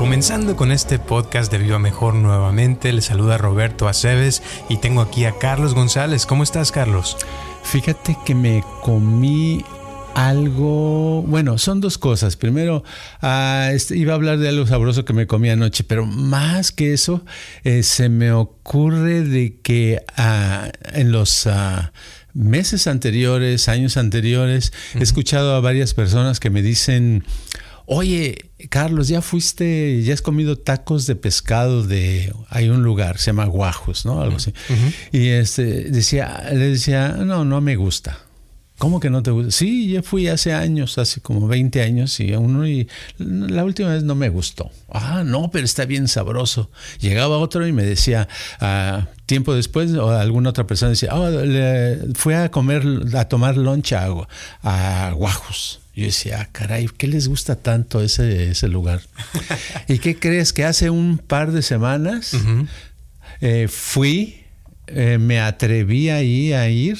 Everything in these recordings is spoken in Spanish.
Comenzando con este podcast de Viva Mejor nuevamente, le saluda Roberto Aceves y tengo aquí a Carlos González. ¿Cómo estás, Carlos? Fíjate que me comí algo, bueno, son dos cosas. Primero, ah, este, iba a hablar de algo sabroso que me comí anoche, pero más que eso, eh, se me ocurre de que ah, en los ah, meses anteriores, años anteriores, he escuchado a varias personas que me dicen, oye, Carlos, ya fuiste, ya has comido tacos de pescado de, hay un lugar, se llama Guajos, ¿no? Algo así. Y este, decía, le decía, no, no me gusta. ¿Cómo que no te gusta? Sí, yo fui hace años, hace como 20 años, y uno y la última vez no me gustó. Ah, no, pero está bien sabroso. Llegaba otro y me decía, ah, tiempo después, o alguna otra persona decía, oh, le, fue a comer, a tomar loncha a, a Guajos. Yo decía, ah, caray, ¿qué les gusta tanto ese, ese lugar? ¿Y qué crees? Que hace un par de semanas eh, fui, eh, me atreví ahí a ir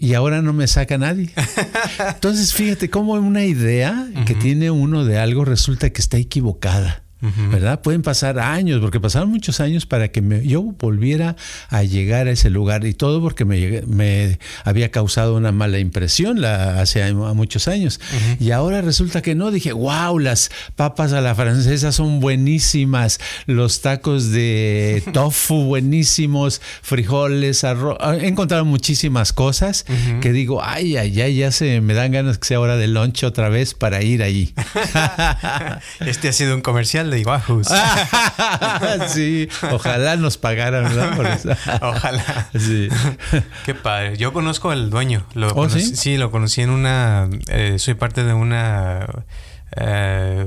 y ahora no me saca nadie. Entonces, fíjate cómo una idea que tiene uno de algo resulta que está equivocada. ¿Verdad? Pueden pasar años, porque pasaron muchos años para que me, yo volviera a llegar a ese lugar y todo porque me, me había causado una mala impresión la, hace muchos años. Y ahora resulta que no, dije, wow, las papas a la francesa son buenísimas, los tacos de tofu buenísimos, frijoles, arroz, he encontrado muchísimas cosas que digo, ay, ay, ay, ya se me dan ganas que sea hora de lunch otra vez para ir ahí. este ha sido un comercial de Iguajus. sí, ojalá nos pagaran, ¿verdad? Por eso. ojalá. Sí. Qué padre. Yo conozco al dueño. Lo ¿Oh, conocí, sí? sí? lo conocí en una. Eh, soy parte de una. Eh,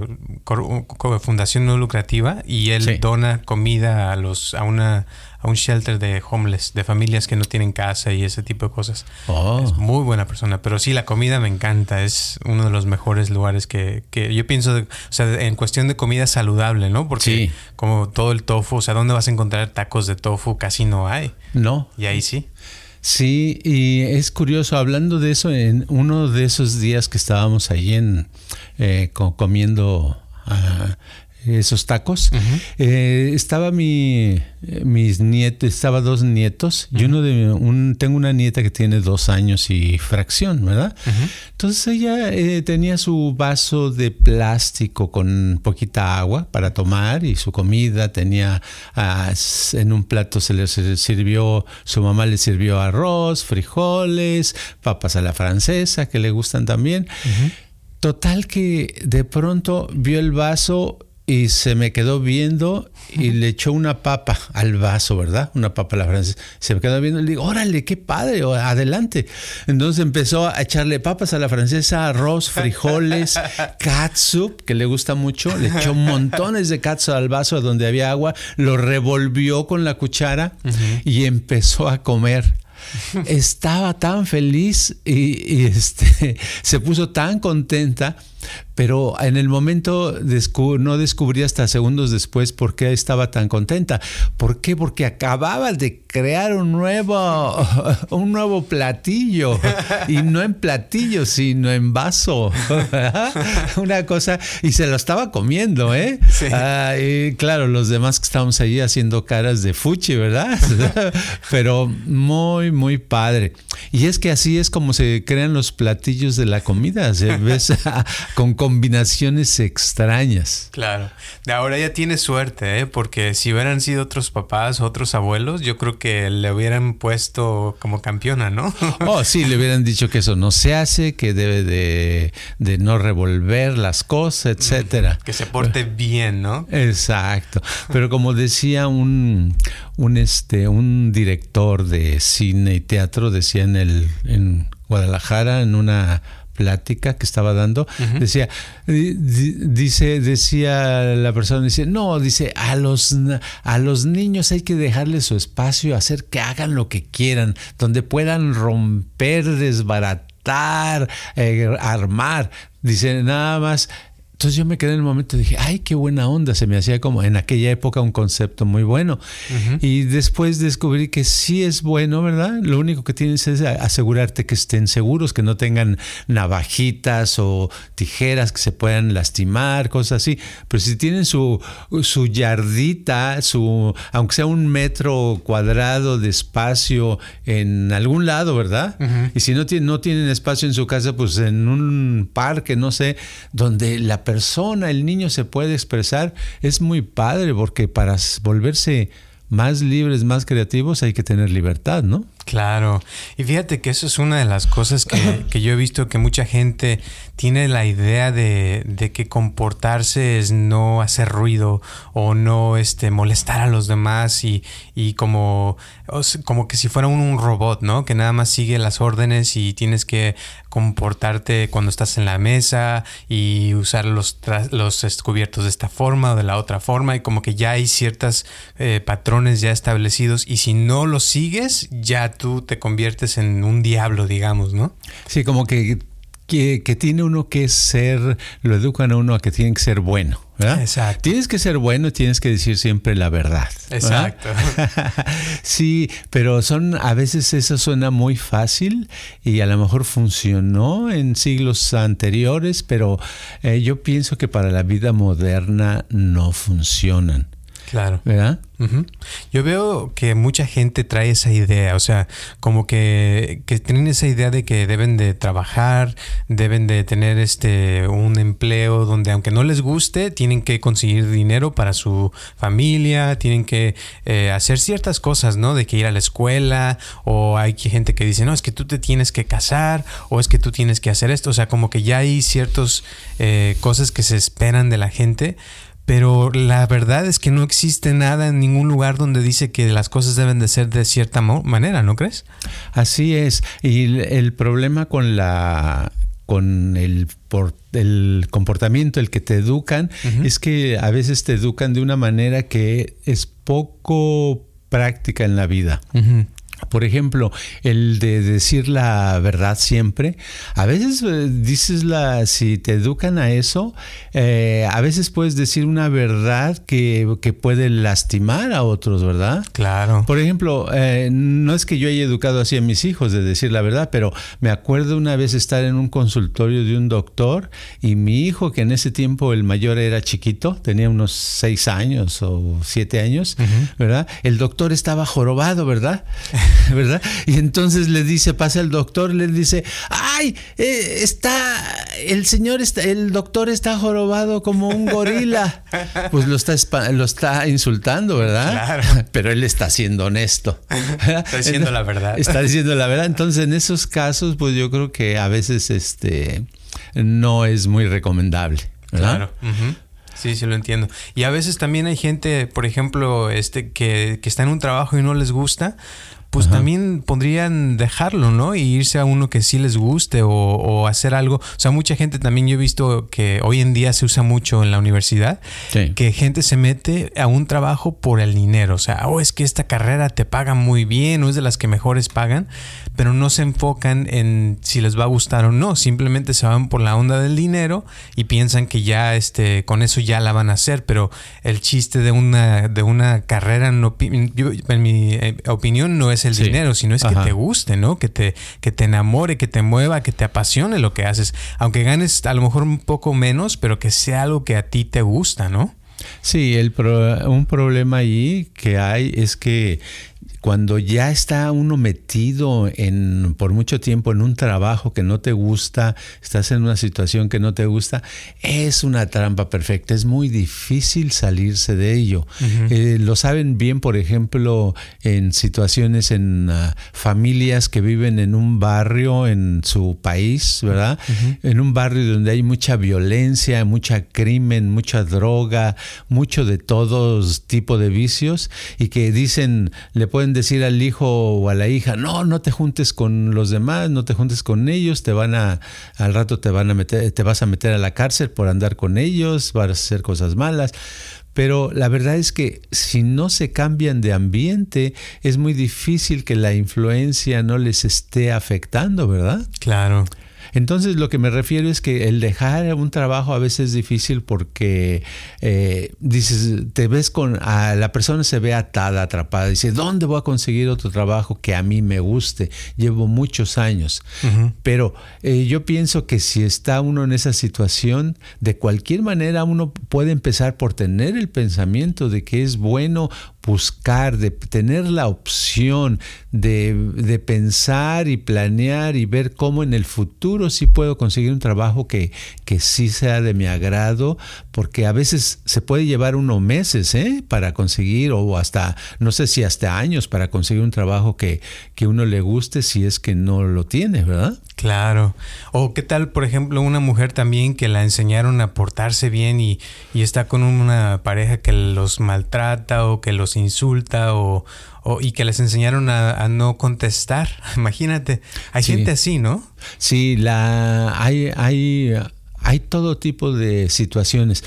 fundación no lucrativa y él Sí. dona comida a los a una a un shelter de homeless de familias que no tienen casa y ese tipo de cosas. Oh. es muy buena persona pero sí la comida me encanta es uno de los mejores lugares que, que yo pienso de- o sea en cuestión de comida saludable no porque Sí. como todo el tofu o sea dónde vas a encontrar tacos de tofu casi no hay. No, y ahí sí. Sí, y es curioso, hablando de eso, en uno de esos días que estábamos ahí en eh, co- comiendo ah, esos tacos, eh, estaba mi eh, mis nietos, estaba dos nietos y uno de un tengo una nieta que tiene dos años y fracción, ¿verdad? Entonces ella eh, tenía su vaso de plástico con poquita agua para tomar y su comida tenía ah, en un plato se le sirvió su mamá le sirvió arroz, frijoles, papas a la francesa que le gustan también. Total que de pronto vio el vaso y se me quedó viendo y le echó una papa al vaso, ¿verdad? Una papa a la francesa. Se me quedó viendo y le digo, órale, qué padre, adelante. Entonces empezó a echarle papas a la francesa, arroz, frijoles, catsup, que le gusta mucho. Le echó montones de catsup al vaso donde había agua, lo revolvió con la cuchara y empezó a comer estaba tan feliz y, y, este, se puso tan contenta, pero en el momento descu- no descubrí hasta segundos después por qué estaba tan contenta. ¿Por qué? Porque acababa de crear un nuevo, un nuevo platillo y no en platillo, sino en vaso. Una cosa y se lo estaba comiendo, ¿eh? Sí. Ah, y claro, los demás que estábamos allí haciendo caras de fuchi, ¿verdad? Pero muy, muy padre. Y es que así es como se crean los platillos de la comida, ¿se ves? Con combinaciones extrañas. Claro. De ahora ya tiene suerte, ¿eh? Porque si hubieran sido otros papás, otros abuelos, yo creo que le hubieran puesto como campeona, ¿no? Oh, sí, le hubieran dicho que eso no se hace, que debe de, de no revolver las cosas, etcétera. que se porte bien, ¿no? Exacto. Pero como decía un, un, este, un director de cine y teatro, decía en en el en Guadalajara en una plática que estaba dando, decía, dice, decía la persona, dice, no, dice, a los, a los niños hay que dejarles su espacio, hacer que hagan lo que quieran, donde puedan romper, desbaratar, eh, armar. Dice, nada más entonces yo me quedé en el momento y dije, ay, qué buena onda. Se me hacía como en aquella época un concepto muy bueno. Y después descubrí que sí es bueno, ¿verdad? Lo único que tienes es asegurarte que estén seguros, que no tengan navajitas o tijeras que se puedan lastimar, cosas así. Pero si tienen su, su yardita, su, aunque sea un metro cuadrado de espacio en algún lado, ¿verdad? Y si no, no tienen espacio en su casa, pues en un parque, no sé, donde la persona persona, el niño se puede expresar, es muy padre porque para volverse más libres, más creativos, hay que tener libertad, ¿no? Claro, y fíjate que eso es una de las cosas que, yo he visto que mucha gente tiene la idea de, de, que comportarse es no hacer ruido o no este, molestar a los demás y, y como, como que si fuera un, robot, ¿no? Que nada más sigue las órdenes y tienes que comportarte cuando estás en la mesa y usar los, los cubiertos de esta forma o de la otra forma y como que ya hay ciertos eh, patrones ya establecidos y si no los sigues ya tú te conviertes en un diablo, digamos, ¿no? Sí, como que, que, tiene uno que ser, lo educan a uno a que tiene que ser bueno. ¿verdad? Exacto. Tienes que ser bueno y tienes que decir siempre la verdad. Exacto. sí, pero son a veces eso suena muy fácil y a lo mejor funcionó en siglos anteriores, pero eh, yo pienso que para la vida moderna no funcionan. Claro. ¿Verdad? Yo veo que mucha gente trae esa idea, o sea, como que, que, tienen esa idea de que deben de trabajar, deben de tener este un empleo donde aunque no les guste, tienen que conseguir dinero para su familia, tienen que eh, hacer ciertas cosas, ¿no? De que ir a la escuela, o hay gente que dice, no, es que tú te tienes que casar, o es que tú tienes que hacer esto, o sea, como que ya hay ciertas eh, cosas que se esperan de la gente pero la verdad es que no existe nada en ningún lugar donde dice que las cosas deben de ser de cierta manera, ¿no crees? Así es. Y el problema con la con el, por, el comportamiento, el que te educan, es que a veces te educan de una manera que es poco práctica en la vida. Por ejemplo, el de decir la verdad siempre. A veces eh, dices la, si te educan a eso, eh, a veces puedes decir una verdad que, puede lastimar a otros, ¿verdad? Claro. Por ejemplo, eh, no es que yo haya educado así a mis hijos de decir la verdad, pero me acuerdo una vez estar en un consultorio de un doctor y mi hijo, que en ese tiempo el mayor era chiquito, tenía unos seis años o siete años, ¿verdad? El doctor estaba jorobado, ¿verdad? ¿verdad? Y entonces le dice, pasa el doctor, le dice, ay, eh, está, el señor está, el doctor está jorobado como un gorila. Pues lo está, lo está insultando, ¿verdad? Claro. Pero él está siendo honesto. Está diciendo la verdad. Está diciendo la verdad. Entonces, en esos casos, pues yo creo que a veces este no es muy recomendable. ¿verdad? Claro. Sí, sí lo entiendo. Y a veces también hay gente, por ejemplo, este que, que está en un trabajo y no les gusta, pues también podrían dejarlo, ¿no? Y irse a uno que sí les guste o, hacer algo. O sea, mucha gente también yo he visto que hoy en día se usa mucho en la universidad, que gente se mete a un trabajo por el dinero. O sea, oh, es que esta carrera te paga muy bien o es de las que mejores pagan, pero no se enfocan en si les va a gustar o no. Simplemente se van por la onda del dinero y piensan que ya este, con eso ya la van a hacer. Pero el chiste de una, de una carrera, no, en mi eh, opinión, no es el dinero, sino es que te guste, ¿no? Que te, que te enamore, que te mueva, que te apasione lo que haces. Aunque ganes a lo mejor un poco menos, pero que sea algo que a ti te gusta, ¿no? Sí, el un problema ahí que hay es que cuando ya está uno metido en por mucho tiempo en un trabajo que no te gusta, estás en una situación que no te gusta, es una trampa perfecta. Es muy difícil salirse de ello. Eh, lo saben bien, por ejemplo, en situaciones en ah, familias que viven en un barrio en su país, ¿verdad? En un barrio donde hay mucha violencia, mucha crimen, mucha droga, mucho de todos tipo de vicios y que dicen, le pueden decir al hijo o a la hija, no, no te juntes con los demás, no te juntes con ellos, te van a, al rato te van a meter, te vas a meter a la cárcel por andar con ellos, vas a hacer cosas malas. Pero la verdad es que si no se cambian de ambiente, es muy difícil que la influencia no les esté afectando, ¿verdad? Claro. Entonces lo que me refiero es que el dejar un trabajo a veces es difícil porque eh, dices, te ves con, a la persona se ve atada, atrapada, dice, ¿dónde voy a conseguir otro trabajo que a mí me guste? Llevo muchos años. Pero eh, yo pienso que si está uno en esa situación, de cualquier manera uno puede empezar por tener el pensamiento de que es bueno buscar, de tener la opción de, de, pensar y planear y ver cómo en el futuro sí puedo conseguir un trabajo que, que sí sea de mi agrado, porque a veces se puede llevar unos meses ¿eh? para conseguir, o hasta, no sé si hasta años para conseguir un trabajo que, que uno le guste si es que no lo tiene, ¿verdad? Claro. O qué tal, por ejemplo, una mujer también que la enseñaron a portarse bien y, y está con una pareja que los maltrata o que los insulta o, o y que les enseñaron a, no contestar. Imagínate, hay gente así, ¿no? Sí, la hay, hay hay todo tipo de situaciones,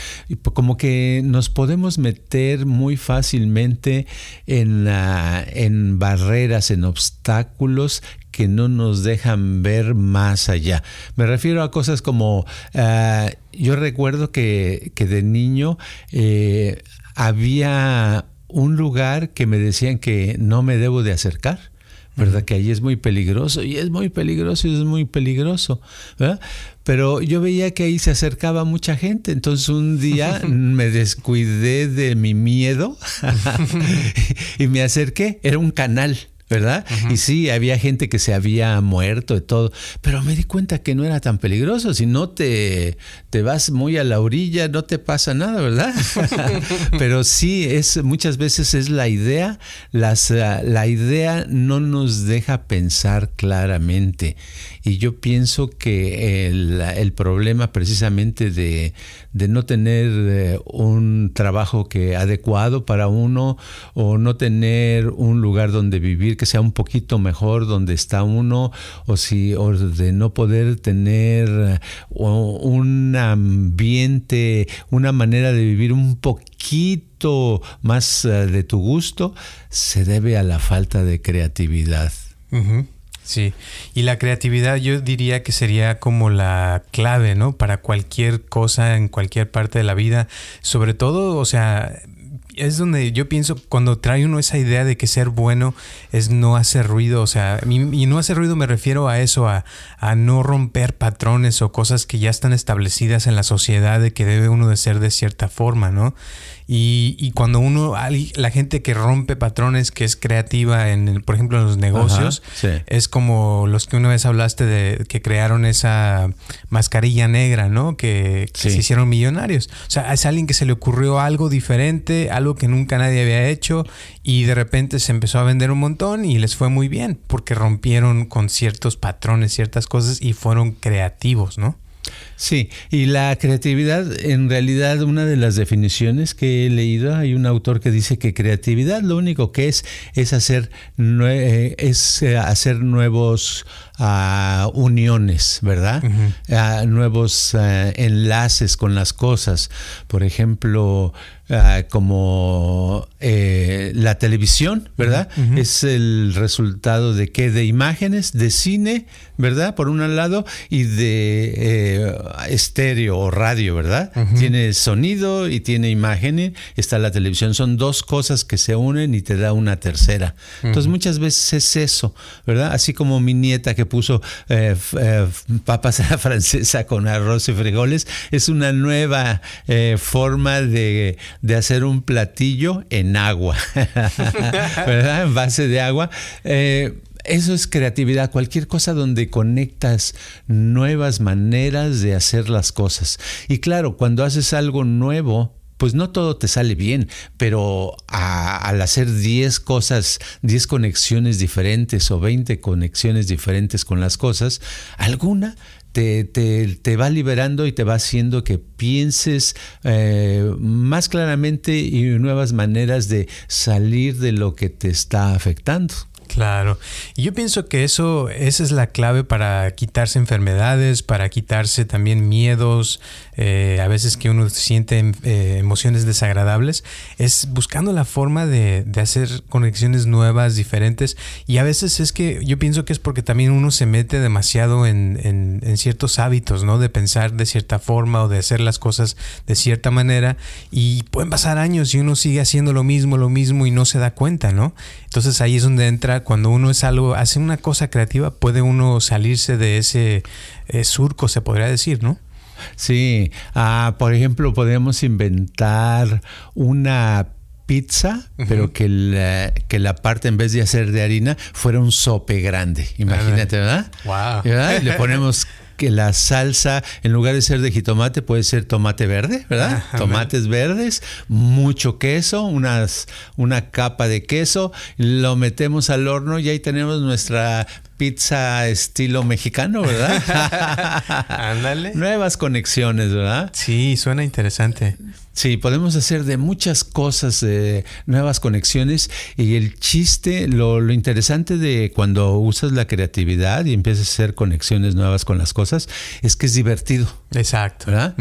como que nos podemos meter muy fácilmente en, en barreras, en obstáculos que no nos dejan ver más allá. Me refiero a cosas como, ah, yo recuerdo que, de niño eh, había un lugar que me decían que no me debo de acercar. ¿verdad? Que ahí es muy peligroso y es muy peligroso y es muy peligroso, ¿verdad? Pero yo veía que ahí se acercaba mucha gente, entonces un día me descuidé de mi miedo y me acerqué, era un canal. ¿Verdad? Y sí, había gente que se había muerto y todo, pero me di cuenta que no era tan peligroso, si no te, te vas muy a la orilla, no te pasa nada, ¿verdad? pero sí, es muchas veces es la idea, las, ah, la idea no nos deja pensar claramente. Y yo pienso que el, el problema precisamente de, de no tener eh, un trabajo que adecuado para uno o no tener un lugar donde vivir que sea un poquito mejor donde está uno o si o de no poder tener eh, un ambiente, una manera de vivir un poquito más eh, de tu gusto, se debe a la falta de creatividad. Sí, y la creatividad yo diría que sería como la clave, ¿no? Para cualquier cosa en cualquier parte de la vida, sobre todo, o sea, es donde yo pienso, cuando trae uno esa idea de que ser bueno es no hacer ruido, o sea, y, no hacer ruido me refiero a eso, a, a, no romper patrones o cosas que ya están establecidas en la sociedad de que debe uno de ser de cierta forma, ¿no? Y, cuando uno, la gente que rompe patrones, que es creativa, en, por ejemplo, en los negocios, es como los que una vez hablaste de que crearon esa mascarilla negra, ¿no? Que, se hicieron millonarios. O sea, es alguien que se le ocurrió algo diferente, algo que nunca nadie había hecho y de repente se empezó a vender un montón y les fue muy bien porque rompieron con ciertos patrones, ciertas cosas y fueron creativos, ¿no? Sí, y la creatividad, en realidad, una de las definiciones que he leído, hay un autor que dice que creatividad lo único que es es hacer, eh, es eh, hacer nuevos uh, uniones, ¿verdad? Uh, nuevos uh, enlaces con las cosas. Por ejemplo, como eh, la televisión, ¿verdad? Es el resultado de qué? De imágenes, de cine, ¿verdad? Por un lado, y de eh, estéreo o radio, ¿verdad? Tiene sonido y tiene imágenes, está la televisión. Son dos cosas que se unen y te da una tercera. Entonces muchas veces es eso, ¿verdad? Así como mi nieta que puso eh, eh, papas a la francesa con arroz y frijoles. Es una nueva eh, forma de, hacer un platillo en agua, ¿verdad? En base de agua. eso es creatividad, cualquier cosa donde conectas nuevas maneras de hacer las cosas. Y claro, cuando haces algo nuevo, pues no todo te sale bien, pero al hacer 10 cosas, 10 conexiones diferentes o 20 conexiones diferentes con las cosas, alguna te, te, va liberando y te va haciendo que pienses eh, más claramente y nuevas maneras de salir de lo que te está afectando. Claro. Y yo pienso que eso, esa es la clave para quitarse enfermedades, para quitarse también miedos, eh, a veces que uno siente eh, emociones desagradables, es buscando la forma de, hacer conexiones nuevas, diferentes. Y a veces es que yo pienso que es porque también uno se mete demasiado en, en, ciertos hábitos, ¿no? De pensar de cierta forma o de hacer las cosas de cierta manera. Y pueden pasar años y uno sigue haciendo lo mismo, lo mismo y no se da cuenta, ¿no? Entonces ahí es donde entra, cuando uno es algo, hace una cosa creativa, puede uno salirse de ese eh, surco, se podría decir, ¿no? Sí, ah, por ejemplo, podemos inventar una pizza, pero que la, que la parte en vez de hacer de harina fuera un sope grande. Imagínate, ¿verdad? Wow. Le ponemos que la salsa, en lugar de ser de jitomate, puede ser tomate verde, ¿verdad? Tomates verdes, mucho queso, unas, una capa de queso, lo metemos al horno y ahí tenemos nuestra pizza estilo mexicano, ¿verdad? Ándale. Nuevas conexiones, ¿verdad? Sí, suena interesante. Sí, podemos hacer de muchas cosas, nuevas conexiones y el chiste, lo, lo, interesante de cuando usas la creatividad y empiezas a hacer conexiones nuevas con las cosas, es que es divertido. Exacto. ¿verdad?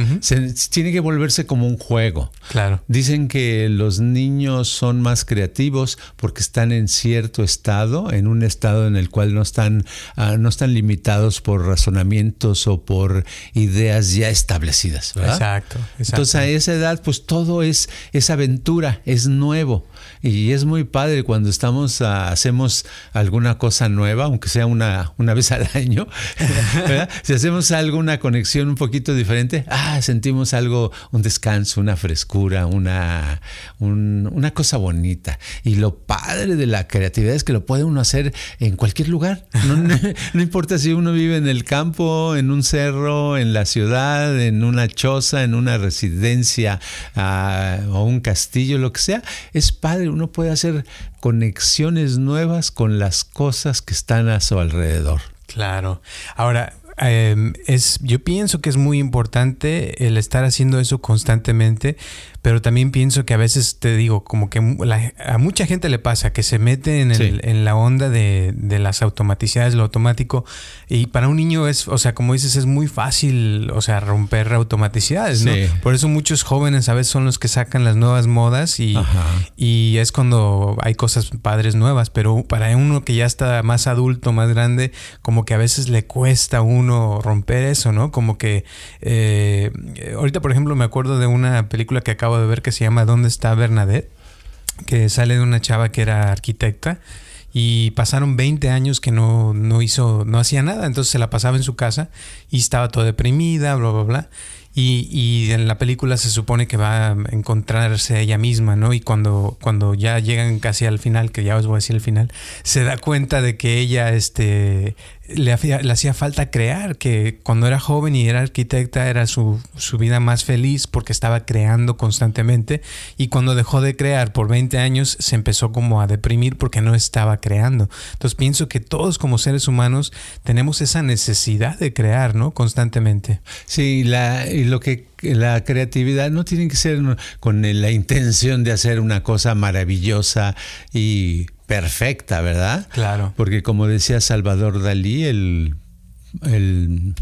tiene que volverse como un juego. Claro. Dicen que los niños son más creativos porque están en cierto estado, en un estado en el cual no están, ah, no están limitados por razonamientos o por ideas ya establecidas. ¿verdad? Exacto, exacto. Entonces a esa edad pues todo es, es aventura, es nuevo. Y es muy padre cuando estamos, ah, hacemos alguna cosa nueva, aunque sea una, una vez al año. si hacemos alguna conexión un poquito diferente, ah, sentimos algo, un descanso, una frescura, una, una cosa bonita. Y lo padre de la creatividad es que lo puede uno hacer en cualquier lugar. No, importa si uno vive en el campo, en un cerro, en la ciudad, en una choza, en una residencia ah, o un castillo, lo que sea. Es padre uno puede hacer conexiones nuevas con las cosas que están a su alrededor. Claro. Ahora, em, es, yo pienso que es muy importante el estar haciendo eso constantemente pero también pienso que a veces te digo, como que a mucha gente le pasa que se mete en, el, en la onda de, las automaticidades, lo automático, y para un niño es, o sea, como dices, es muy fácil, o sea, romper automaticidades, ¿no? Por eso muchos jóvenes a veces son los que sacan las nuevas modas y, y es cuando hay cosas padres nuevas, pero para uno que ya está más adulto, más grande, como que a veces le cuesta a uno romper eso, ¿no? Como que eh, ahorita, por ejemplo, me acuerdo de una película que acabo de ver que se llama ¿Dónde está Bernadette? Que sale de una chava que era arquitecta y pasaron 20 años que no, no hizo, no hacía nada, entonces se la pasaba en su casa y estaba toda deprimida, bla, bla, bla. Y, y, en la película se supone que va a encontrarse ella misma, ¿no? Y cuando, cuando ya llegan casi al final, que ya os voy a decir el final, se da cuenta de que ella este, le, hacía falta crear, que cuando era joven y era arquitecta era su, su, vida más feliz porque estaba creando constantemente y cuando dejó de crear por 20 años se empezó como a deprimir porque no estaba creando. Entonces pienso que todos como seres humanos tenemos esa necesidad de crear, ¿no? Constantemente. Sí, la, y lo que la creatividad no tiene que ser con la intención de hacer una cosa maravillosa y perfecta, ¿verdad? Claro. Porque como decía Salvador Dalí, el, el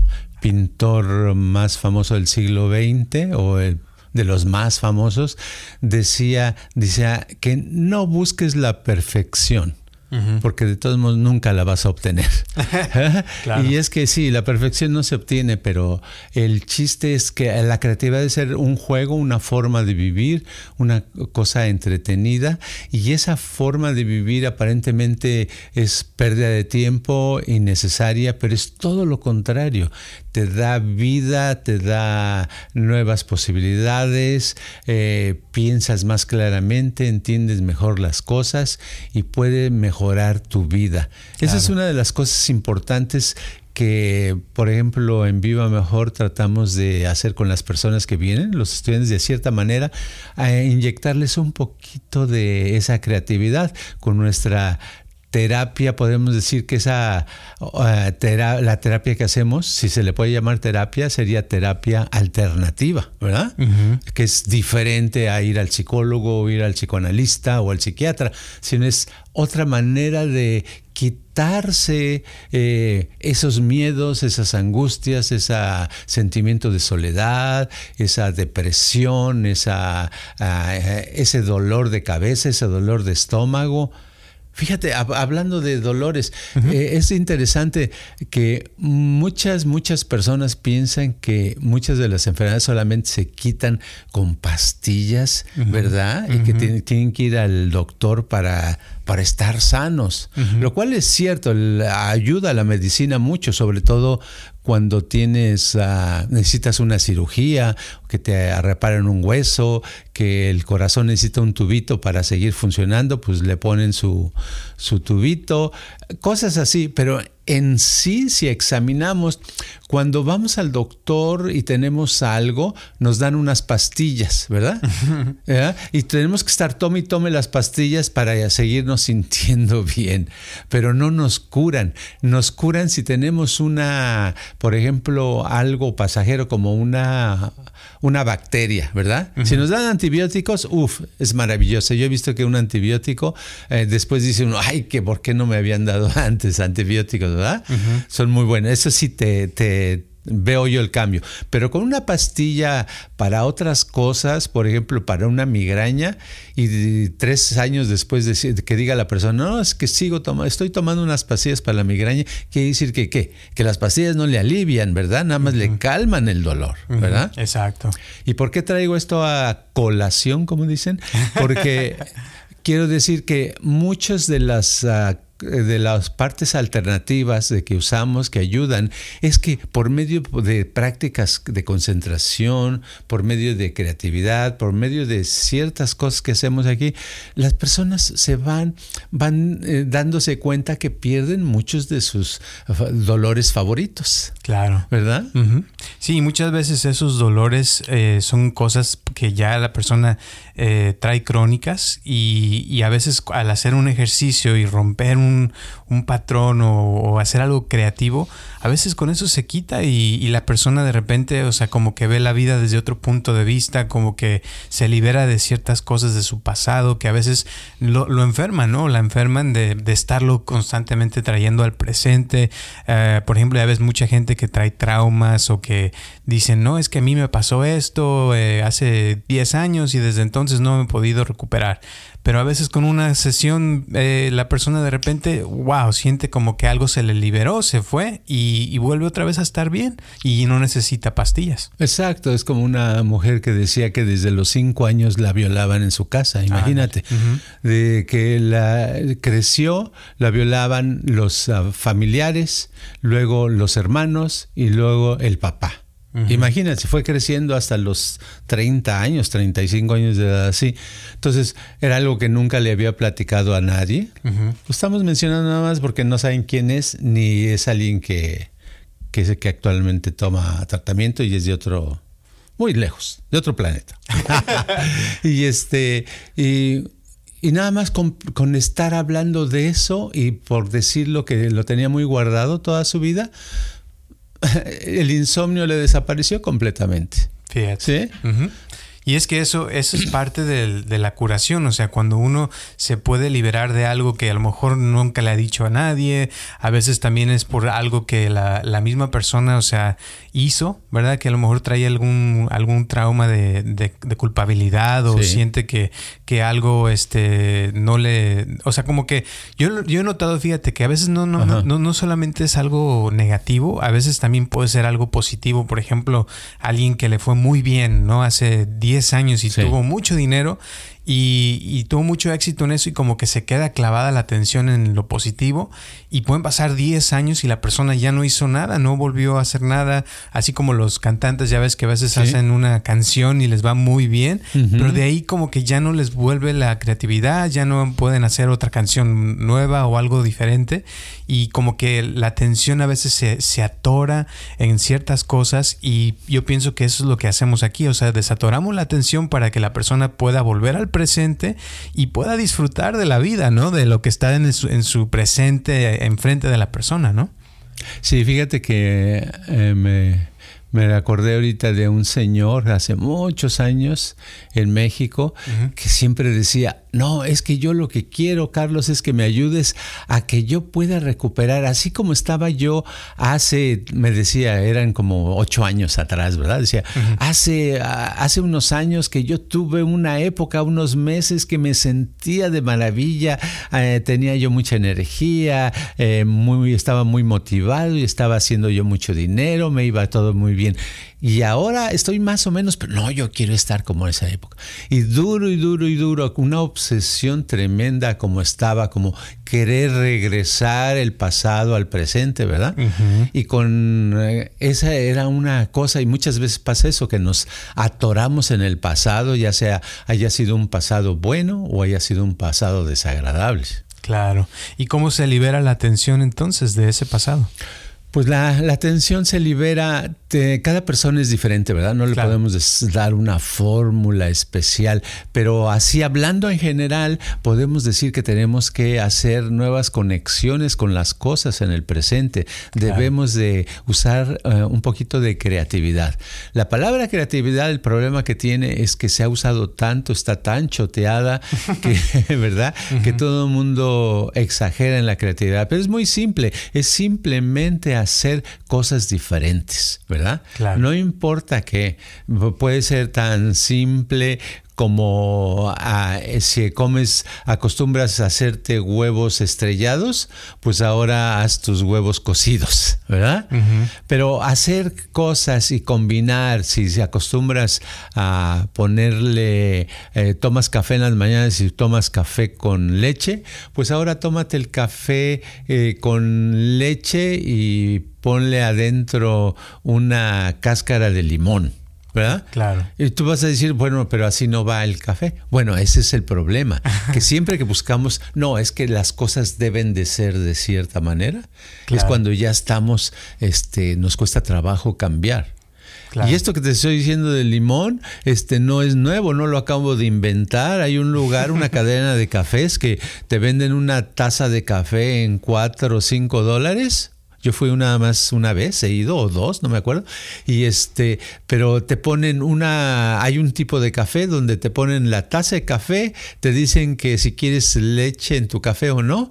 pintor más famoso del siglo XX o de los más famosos, decía, decía que no busques la perfección porque de todos modos nunca la vas a obtener. Y es que sí, la perfección no se obtiene, pero el chiste es que la creatividad debe ser un juego, una forma de vivir, una cosa entretenida, y esa forma de vivir aparentemente es pérdida de tiempo, innecesaria, pero es todo lo contrario te da vida, te da nuevas posibilidades, eh, piensas más claramente, entiendes mejor las cosas y puede mejorar tu vida. Esa es una de las cosas importantes que, por ejemplo, en Viva Mejor tratamos de hacer con las personas que vienen, los estudiantes, de cierta manera, a inyectarles un poquito de esa creatividad con nuestra terapia, podemos decir que esa la terapia que hacemos, si se le puede llamar terapia, sería terapia alternativa, ¿verdad? Que es diferente a ir al psicólogo o ir al psicoanalista o al psiquiatra, sino es otra manera de quitarse eh, esos miedos, esas angustias, ese sentimiento de soledad, esa depresión, esa, ah, ese dolor de cabeza, ese dolor de estómago. Fíjate, hablando de dolores, eh, es interesante que muchas, muchas personas piensan que muchas de las enfermedades solamente se quitan con pastillas, ¿verdad? Y que tienen que ir al doctor para, para estar sanos, lo cual es cierto, ayuda a la medicina mucho, sobre todo cuando tienes, ah, necesitas una cirugía, que te reparen un hueso, que el corazón necesita un tubito para seguir funcionando, pues le ponen su, su tubito, cosas así, pero en sí, si examinamos, cuando vamos al doctor y tenemos algo, nos dan unas pastillas, ¿verdad? Y tenemos que estar tome y tome las pastillas para seguirnos sintiendo bien, pero no nos curan. Nos curan si tenemos una, por ejemplo, algo pasajero como una, una bacteria, ¿verdad? Si nos dan antibióticos, uff, es maravilloso. Yo he visto que un antibiótico, eh, después dice uno, ay, que por qué no me habían dado antes antibióticos, ¿verdad? Son muy buenos. Eso sí te, te veo yo el cambio. Pero con una pastilla para otras cosas, por ejemplo, para una migraña, y tres años después de que diga la persona, no, es que sigo tomando, estoy tomando unas pastillas para la migraña, quiere decir que ¿qué? Que las pastillas no le alivian, ¿verdad? Nada más le calman el dolor, ¿verdad? Exacto. ¿Y por qué traigo esto a colación, como dicen? Porque quiero decir que muchas de las ah, de las partes alternativas de que usamos que ayudan es que por medio de prácticas de concentración, por medio de creatividad, por medio de ciertas cosas que hacemos aquí, las personas se van van eh, dándose cuenta que pierden muchos de sus dolores favoritos. Claro. ¿Verdad? Sí, muchas veces esos dolores eh, son cosas que ya la persona eh, trae crónicas y, y, a veces al hacer un ejercicio y romper un, un patrón o, hacer algo creativo, a veces con eso se quita y, la persona de repente, o sea, como que ve la vida desde otro punto de vista, como que se libera de ciertas cosas de su pasado que a veces lo, enferman, ¿no? La enferman de, de, estarlo constantemente trayendo al presente. Eh, por ejemplo, ya ves mucha gente que trae traumas o que dicen, no, es que a mí me pasó esto eh, hace 10 años y desde entonces no me he podido recuperar. Pero a veces con una sesión eh, la persona de repente, wow, siente como que algo se le liberó, se fue y, vuelve otra vez a estar bien y no necesita pastillas. Exacto, es como una mujer que decía que desde los cinco años la violaban en su casa, imagínate, de que la creció, la violaban los ah, familiares, luego los hermanos y luego el papá. Imagínate, fue creciendo hasta los 30 años, 35 años de edad así. Entonces, era algo que nunca le había platicado a nadie. Lo estamos mencionando nada más porque no saben quién es, ni es alguien que, que, que actualmente toma tratamiento y es de otro, muy lejos, de otro planeta. y este, y, nada más con, con, estar hablando de eso y por decirlo que lo tenía muy guardado toda su vida, el insomnio le desapareció completamente. Fíjate. ¿Sí? Y es que eso, eso es parte de, la curación, o sea, cuando uno se puede liberar de algo que a lo mejor nunca le ha dicho a nadie, a veces también es por algo que la, la misma persona, o sea, hizo, ¿verdad? Que a lo mejor trae algún, algún trauma de, de, culpabilidad o siente que, que algo este, no le... O sea, como que yo, yo he notado, fíjate, que a veces no, no, no, no, solamente es algo negativo, a veces también puede ser algo positivo. Por ejemplo, alguien que le fue muy bien, ¿no? Hace 10 años y tuvo mucho dinero y, tuvo mucho éxito en eso y como que se queda clavada la atención en lo positivo. Y pueden pasar 10 años y la persona ya no hizo nada, no volvió a hacer nada, así como los cantantes ya ves que a veces hacen una canción y les va muy bien, pero de ahí como que ya no les vuelve la creatividad, ya no pueden hacer otra canción nueva o algo diferente. Y como que la atención a veces se, se atora en ciertas cosas y yo pienso que eso es lo que hacemos aquí, o sea, desatoramos la atención para que la persona pueda volver al presente y pueda disfrutar de la vida, ¿no? De lo que está en su, en su presente, enfrente de la persona, ¿no? Sí, fíjate que eh, me me acordé ahorita de un señor hace muchos años en México que siempre decía, no, es que yo lo que quiero, Carlos, es que me ayudes a que yo pueda recuperar, así como estaba yo hace, me decía, eran como ocho años atrás, ¿verdad? Decía, hace, hace unos años que yo tuve una época, unos meses que me sentía de maravilla, eh, tenía yo mucha energía, eh, muy, estaba muy motivado y estaba haciendo yo mucho dinero, me iba todo muy bien y ahora estoy más o menos, pero no, yo quiero estar como en esa época. Y duro y duro y duro, una obsesión tremenda como estaba, como querer regresar el pasado al presente, ¿verdad? Y con eh, esa era una cosa, y muchas veces pasa eso, que nos atoramos en el pasado, ya sea haya sido un pasado bueno o haya sido un pasado desagradable. Claro. ¿Y cómo se libera la atención entonces de ese pasado? Pues la, la atención se libera, cada persona es diferente, ¿verdad? No le podemos dar una fórmula especial, pero así hablando en general, podemos decir que tenemos que hacer nuevas conexiones con las cosas en el presente. Debemos de usar eh, un poquito de creatividad. La palabra creatividad, el problema que tiene es que se ha usado tanto, está tan choteada, que, ¿verdad? Que todo el mundo exagera en la creatividad, pero es muy simple, es simplemente hacer cosas diferentes, ¿verdad? No importa que puede ser tan simple como ah, si comes, acostumbras a hacerte huevos estrellados, pues ahora haz tus huevos cocidos, ¿verdad? Pero hacer cosas y combinar, si, se acostumbras a ponerle, eh, tomas café en las mañanas y tomas café con leche, pues ahora tómate el café eh, con leche y ponle adentro una cáscara de limón. ¿Verdad? Claro. Y tú vas a decir, bueno, pero así no va el café. Bueno, ese es el problema, que siempre que buscamos, no, es que las cosas deben de ser de cierta manera, es cuando ya estamos, este, nos cuesta trabajo cambiar. Y esto que te estoy diciendo del limón, este no es nuevo, no lo acabo de inventar. Hay un lugar, una cadena de cafés que te venden una taza de café en cuatro o cinco dólares yo fui una más una vez, he ido o dos, no me acuerdo. Y este, pero te ponen una, hay un tipo de café donde te ponen la taza de café, te dicen que si quieres leche en tu café o no.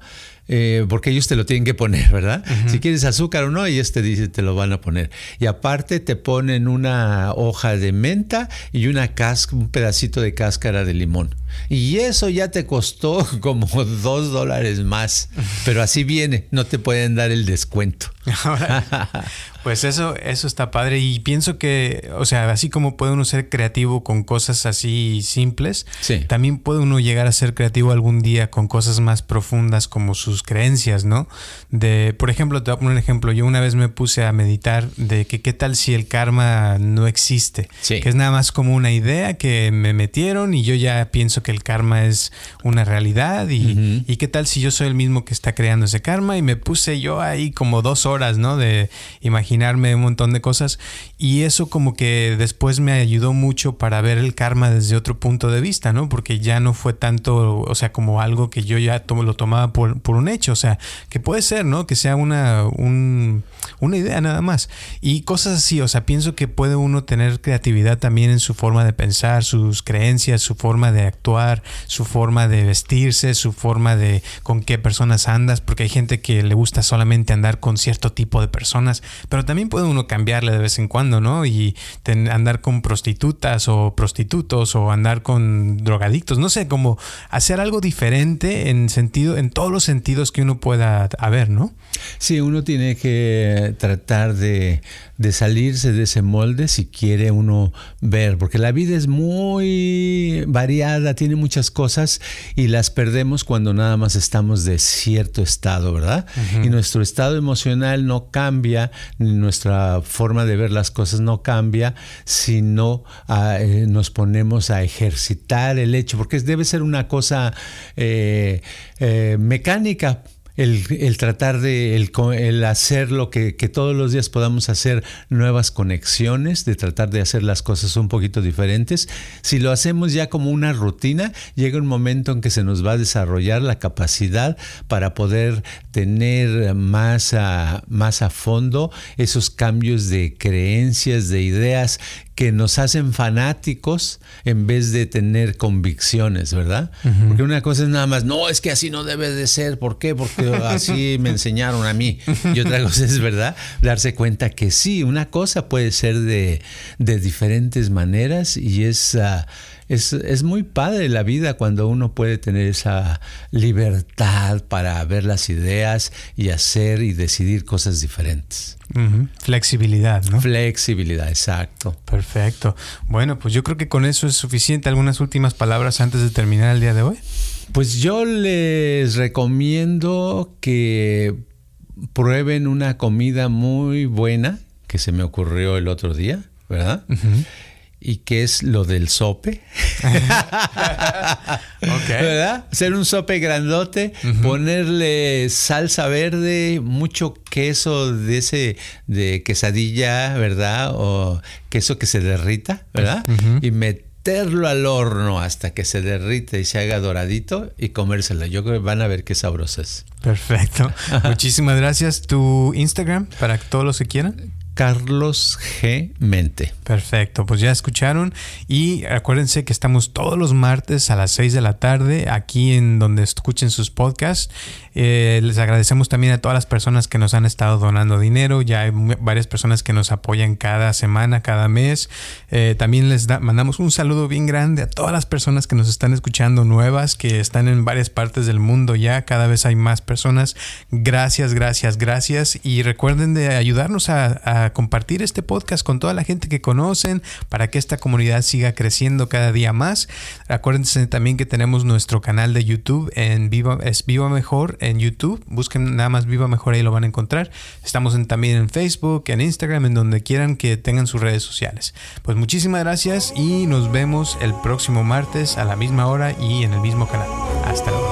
Eh, porque ellos te lo tienen que poner, ¿verdad? Si quieres azúcar o no, ellos te dicen, te lo van a poner. Y aparte te ponen una hoja de menta y una casca, un pedacito de cáscara de limón. Y eso ya te costó como dos dólares más. Pero así viene, no te pueden dar el descuento. pues eso, eso está padre. Y pienso que, o sea, así como puede uno ser creativo con cosas así simples, también puede uno llegar a ser creativo algún día con cosas más profundas como sus creencias, ¿no? De, por ejemplo, te voy a poner un ejemplo. Yo una vez me puse a meditar de que qué tal si el karma no existe. Que es nada más como una idea que me metieron y yo ya pienso que el karma es una realidad y, qué tal si yo soy el mismo que está creando ese karma y me puse yo ahí como dos horas, ¿no? De imaginarme un montón de cosas y eso como que después me ayudó mucho para ver el karma desde otro punto de vista, ¿no? Porque ya no fue tanto, o sea, como algo que yo ya lo tomaba por, por un hecho, o sea, que puede ser, ¿no? Que sea una, una idea nada más. Y cosas así, o sea, pienso que puede uno tener creatividad también en su forma de pensar, sus creencias, su forma de actuar su forma de vestirse, su forma de con qué personas andas, porque hay gente que le gusta solamente andar con cierto tipo de personas, pero también puede uno cambiarle de vez en cuando, ¿no? Y andar con prostitutas o prostitutos o andar con drogadictos, no sé, como hacer algo diferente en sentido, en todos los sentidos que uno pueda haber, ¿no? Sí, uno tiene que tratar de, de salirse de ese molde si quiere uno ver, porque la vida es muy variada, tiene muchas cosas y las perdemos cuando nada más estamos de cierto estado, ¿verdad? Y nuestro estado emocional no cambia, nuestra forma de ver las cosas no cambia si no ah, eh, nos ponemos a ejercitar el hecho, porque debe ser una cosa eh, eh, mecánica el, tratar de el, hacer lo que, que, todos los días podamos hacer nuevas conexiones, de tratar de hacer las cosas un poquito diferentes. Si lo hacemos ya como una rutina, llega un momento en que se nos va a desarrollar la capacidad para poder tener más a, más a fondo esos cambios de creencias, de ideas que nos hacen fanáticos en vez de tener convicciones, ¿verdad? Porque una cosa es nada más, no, es que así no debe de ser, ¿por qué? Porque así me enseñaron a mí. Y otra cosa es, ¿verdad? Darse cuenta que sí, una cosa puede ser de, de diferentes maneras y es... Ah, es, muy padre la vida cuando uno puede tener esa libertad para ver las ideas y hacer y decidir cosas diferentes. Flexibilidad, ¿no? Flexibilidad, exacto. Perfecto. Bueno, pues yo creo que con eso es suficiente. ¿Algunas últimas palabras antes de terminar el día de hoy? Pues yo les recomiendo que prueben una comida muy buena que se me ocurrió el otro día, ¿verdad? y qué es lo del sope. ¿Verdad? Hacer un sope grandote, ponerle salsa verde, mucho queso de ese de quesadilla, ¿verdad? O queso que se derrita, ¿verdad? Y meterlo al horno hasta que se derrite y se haga doradito y comérselo. Yo creo que van a ver qué sabroso es. Perfecto. Muchísimas gracias. ¿Tu Instagram para todos los que quieran? Carlos G. Mente. Perfecto, pues ya escucharon y acuérdense que estamos todos los martes a las 6 de la tarde aquí en donde escuchen sus podcasts. Eh, les agradecemos también a todas las personas que nos han estado donando dinero, ya hay varias personas que nos apoyan cada semana, cada mes. Eh, también les mandamos un saludo bien grande a todas las personas que nos están escuchando nuevas, que están en varias partes del mundo ya, cada vez hay más personas. Gracias, gracias, gracias y recuerden de ayudarnos a compartir este podcast con toda la gente que conocen para que esta comunidad siga creciendo cada día más. Acuérdense también que tenemos nuestro canal de YouTube en Viva, es Viva Mejor en YouTube. Busquen nada más Viva Mejor, ahí lo van a encontrar. Estamos también en Facebook, en Instagram, en donde quieran que tengan sus redes sociales. Pues muchísimas gracias y nos vemos el próximo martes a la misma hora y en el mismo canal. Hasta luego.